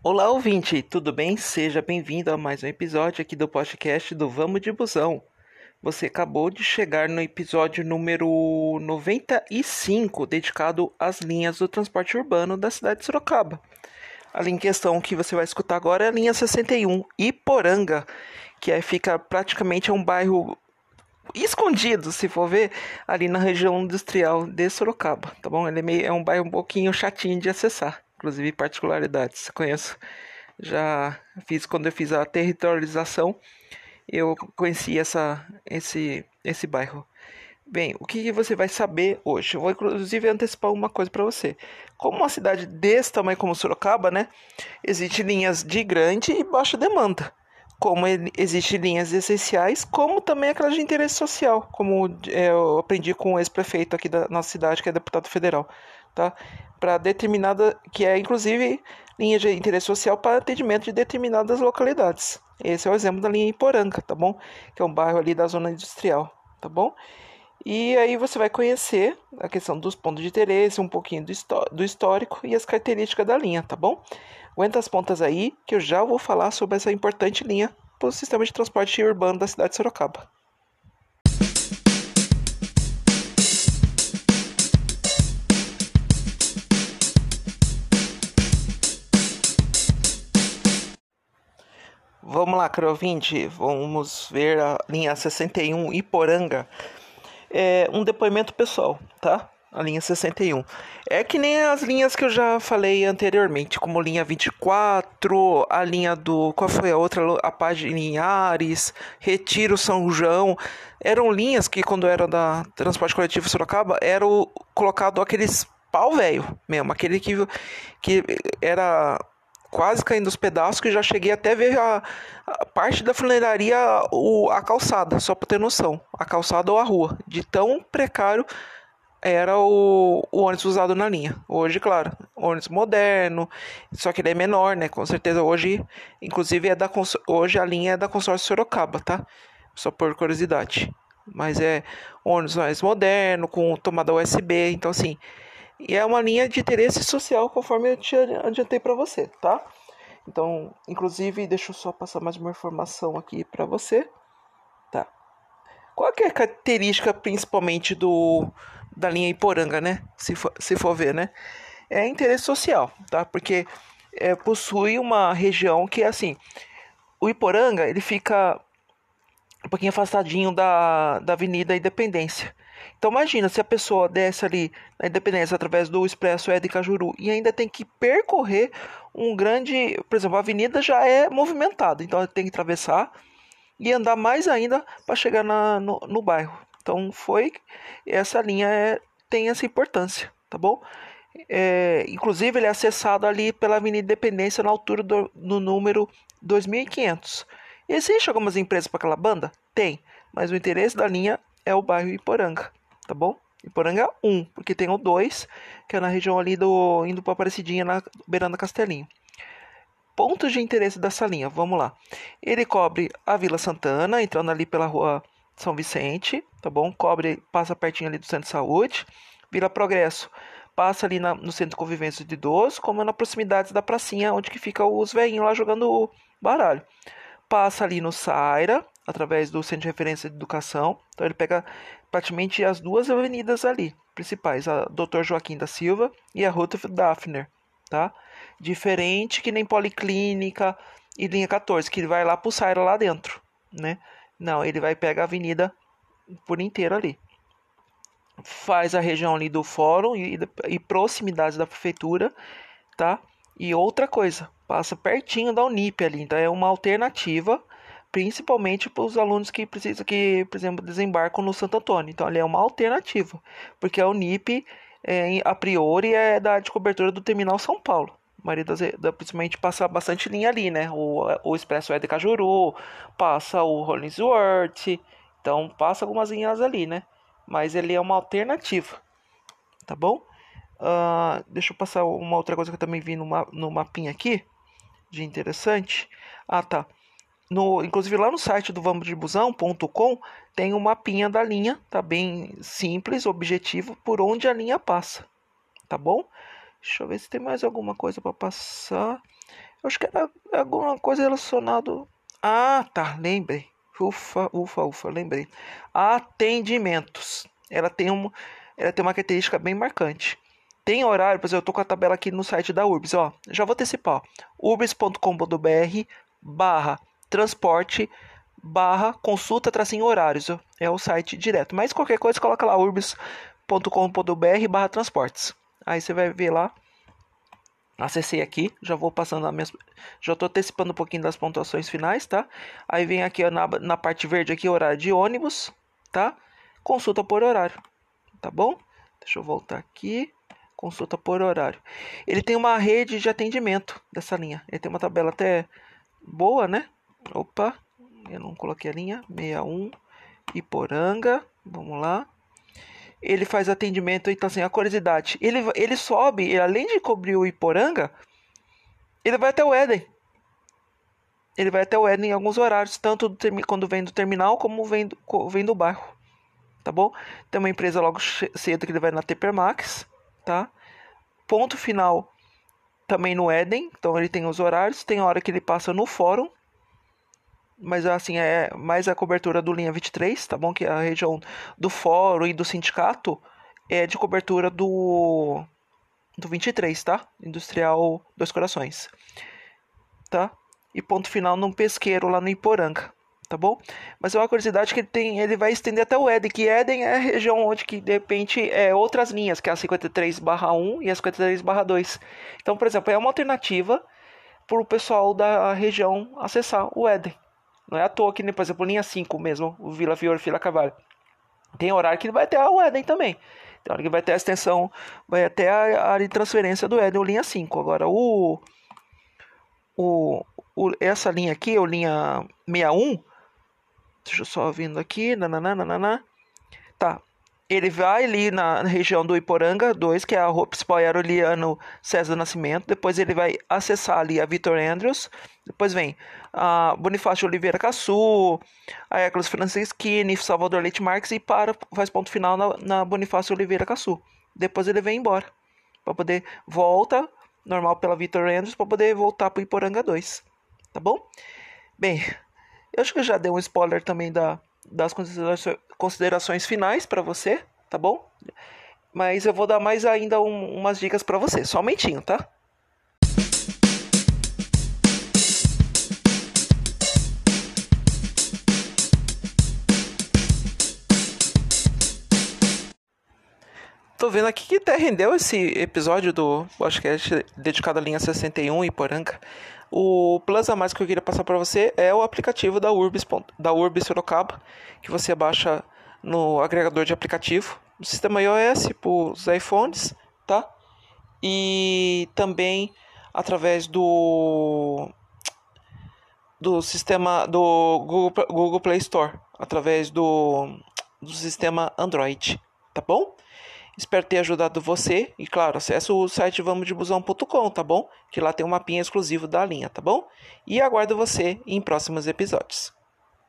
Olá, ouvinte, tudo bem? Seja bem-vindo a mais um episódio aqui do podcast do Vamos de Busão. Você acabou de chegar no episódio número 95, dedicado às linhas do transporte urbano da cidade de Sorocaba. A linha em questão que você vai escutar agora é a linha 61, Iporanga, que é, fica praticamente um bairro escondido, se for ver, ali na região industrial de Sorocaba, tá bom? Ele é, meio, é um bairro um pouquinho chatinho de acessar inclusive particularidades. Conheço, já fiz quando eu fiz a territorialização, eu conheci essa, esse, esse bairro. Bem, o que você vai saber hoje? Eu vou inclusive antecipar uma coisa para você. Como uma cidade desse tamanho como Sorocaba, né? Existem linhas de grande e baixa demanda. Como existem linhas essenciais, como também aquelas de interesse social, como é, eu aprendi com o ex-prefeito aqui da nossa cidade, que é deputado federal, tá? para determinada, que é inclusive linha de interesse social para atendimento de determinadas localidades. Esse é o exemplo da linha Iporanga, tá bom? Que é um bairro ali da zona industrial, tá bom? E aí você vai conhecer a questão dos pontos de interesse, um pouquinho do, do histórico e as características da linha, tá bom? Aguenta as pontas aí que eu já vou falar sobre essa importante linha para o sistema de transporte urbano da cidade de Sorocaba. Lá, caro ouvinte, vamos ver a linha 61 Iporanga. É um depoimento pessoal, tá? A linha 61. É que nem as linhas que eu já falei anteriormente, como linha 24, a linha do. Qual foi a outra? A página Linhares, Retiro São João. Eram linhas que, quando eram da Transporte Coletivo Sorocaba, eram colocado aqueles pau velho mesmo, aquele que, que era quase caindo os pedaços, que já cheguei até ver a, a parte da funilaria, o, a calçada, só para ter noção, a calçada ou a rua, de tão precário era o, o ônibus usado na linha. Hoje, claro, ônibus moderno, só que ele é menor, né? Com certeza hoje, inclusive é da hoje a linha é da consórcio Sorocaba, tá? Só por curiosidade. Mas é ônibus mais moderno, com tomada USB, então assim, e é uma linha de interesse social, conforme eu te adiantei para você, tá? Então, inclusive, deixa eu só passar mais uma informação aqui para você. Tá. Qual é a característica principalmente do da linha Iporanga, né? Se for, se for ver, né? É interesse social, tá? Porque é, possui uma região que é assim. O Iporanga, ele fica um pouquinho afastadinho da, da Avenida Independência. Então imagina se a pessoa desce ali na Independência através do Expresso de Cajuru e ainda tem que percorrer um grande, por exemplo, a avenida já é movimentada, então tem que atravessar e andar mais ainda para chegar na, no, no, bairro. Então foi essa linha é, tem essa importância, tá bom? É, inclusive ele é acessado ali pela Avenida Independência na altura do, do número 2500. Existe algumas empresas para aquela banda? Tem, mas o interesse da linha é o bairro Iporanga tá bom? Iporanga 1, porque tem o 2, que é na região ali do indo para Aparecidinha, na beirando Castelinho. Pontos de interesse dessa linha, vamos lá. Ele cobre a Vila Santana, entrando ali pela rua São Vicente, tá bom? Cobre, passa pertinho ali do Centro de Saúde. Vila Progresso, passa ali na, no Centro de Convivência de Idosos, como na proximidade da pracinha, onde que fica os velhinhos lá jogando baralho. Passa ali no Saira, através do Centro de Referência de Educação. Então ele pega praticamente as duas avenidas ali principais, a Dr. Joaquim da Silva e a Rudolf Daphner, tá? Diferente que nem Policlínica e linha 14, que ele vai lá pro Saira lá dentro, né? Não, ele vai pegar a avenida por inteiro ali. Faz a região ali do fórum e, e proximidades da prefeitura, tá? E outra coisa, passa pertinho da Unip ali, então é uma alternativa principalmente para os alunos que precisam que, por exemplo, desembarcam no Santo Antônio. Então, ali é uma alternativa, porque a Unip, é, a priori, é da de cobertura do Terminal São Paulo. Maioria das, da, principalmente passa bastante linha ali, né? O, o Expresso é de Cajuru, passa o Hollingsworth, então passa algumas linhas ali, né? Mas ele é uma alternativa, tá bom? Uh, deixa eu passar uma outra coisa que eu também vi no, ma no mapinha aqui, de interessante. Ah, tá. No, inclusive lá no site do vamosdebusão.com tem um mapinha da linha, tá bem simples, objetivo, por onde a linha passa, tá bom? Deixa eu ver se tem mais alguma coisa para passar. Eu acho que era alguma coisa relacionada. Ah, tá, lembrei. Ufa, ufa, ufa, lembrei. Atendimentos. Ela tem, um, ela tem uma característica bem marcante. Tem horário, por exemplo, eu tô com a tabela aqui no site da Urbis, ó. Já vou antecipar. urbis.com.br barra transporte barra consulta tracinho horários. É o site direto. Mas qualquer coisa, coloca lá urbis.com.br barra transportes. Aí você vai ver lá. Acessei aqui, já vou passando a mesma. Já estou antecipando um pouquinho das pontuações finais, tá? Aí vem aqui ó, na, na parte verde aqui, horário de ônibus, tá? Consulta por horário, tá bom? Deixa eu voltar aqui. Consulta por horário. Ele tem uma rede de atendimento dessa linha. Ele tem uma tabela até boa, né? Opa, eu não coloquei a linha. 61 Iporanga. Vamos lá ele faz atendimento, então assim, a curiosidade, ele, ele sobe, além de cobrir o Iporanga, ele vai até o Éden. Ele vai até o Éden em alguns horários, tanto quando vem do terminal como vem do, vem do bairro. Tá bom? Tem uma empresa logo cedo que ele vai na Tepermax, tá? Ponto final também no Éden, então ele tem os horários, tem hora que ele passa no fórum, mas assim, é mais a cobertura do linha 23, tá bom? Que é a região do fórum e do sindicato é de cobertura do do 23, tá? Industrial Dois Corações. Tá? E ponto final num pesqueiro lá no Iporanga, tá bom? Mas é uma curiosidade que ele tem, ele vai estender até o Éden, que Éden é a região onde que de repente é outras linhas, que é a 53/1 e a 53/2. Então, por exemplo, é uma alternativa para o pessoal da região acessar o Éden. Não é à toa que, por exemplo, linha 5 mesmo, o Vila Fiore Vila Cavalho. Tem horário que vai ter a Eden também. Tem hora que vai ter a extensão, vai até a área de transferência do Eden, o linha 5. Agora, o, o, o, essa linha aqui, o linha 61, deixa eu só vindo aqui, nananana, tá, ele vai ali na região do Iporanga 2, que é a principal Aeroliano César Nascimento. Depois ele vai acessar ali a Vitor Andrews. Depois vem a Bonifácio Oliveira Caçu, a Eclos Francisquini, Salvador Leite Marques e para, faz ponto final na, na Bonifácio Oliveira Caçu. Depois ele vem embora. Para poder volta normal pela Vitor Andrews para poder voltar para o Iporanga 2. Tá bom? Bem, eu acho que eu já dei um spoiler também da, das considerações finais para você, tá bom? Mas eu vou dar mais ainda um, umas dicas para você, só um momentinho, tá? Tô vendo aqui que até rendeu esse episódio do podcast dedicado à linha 61 e Poranga. O plus a mais que eu queria passar para você é o aplicativo da Urbis, da Urbis Sorocaba, que você baixa no agregador de aplicativo do sistema iOS para os iPhones, tá? E também através do do sistema do Google, Google Play Store, através do, do sistema Android, tá bom? Espero ter ajudado você. E claro, acesse o site vamosdebusão.com, tá bom? Que lá tem um mapinha exclusivo da linha, tá bom? E aguardo você em próximos episódios.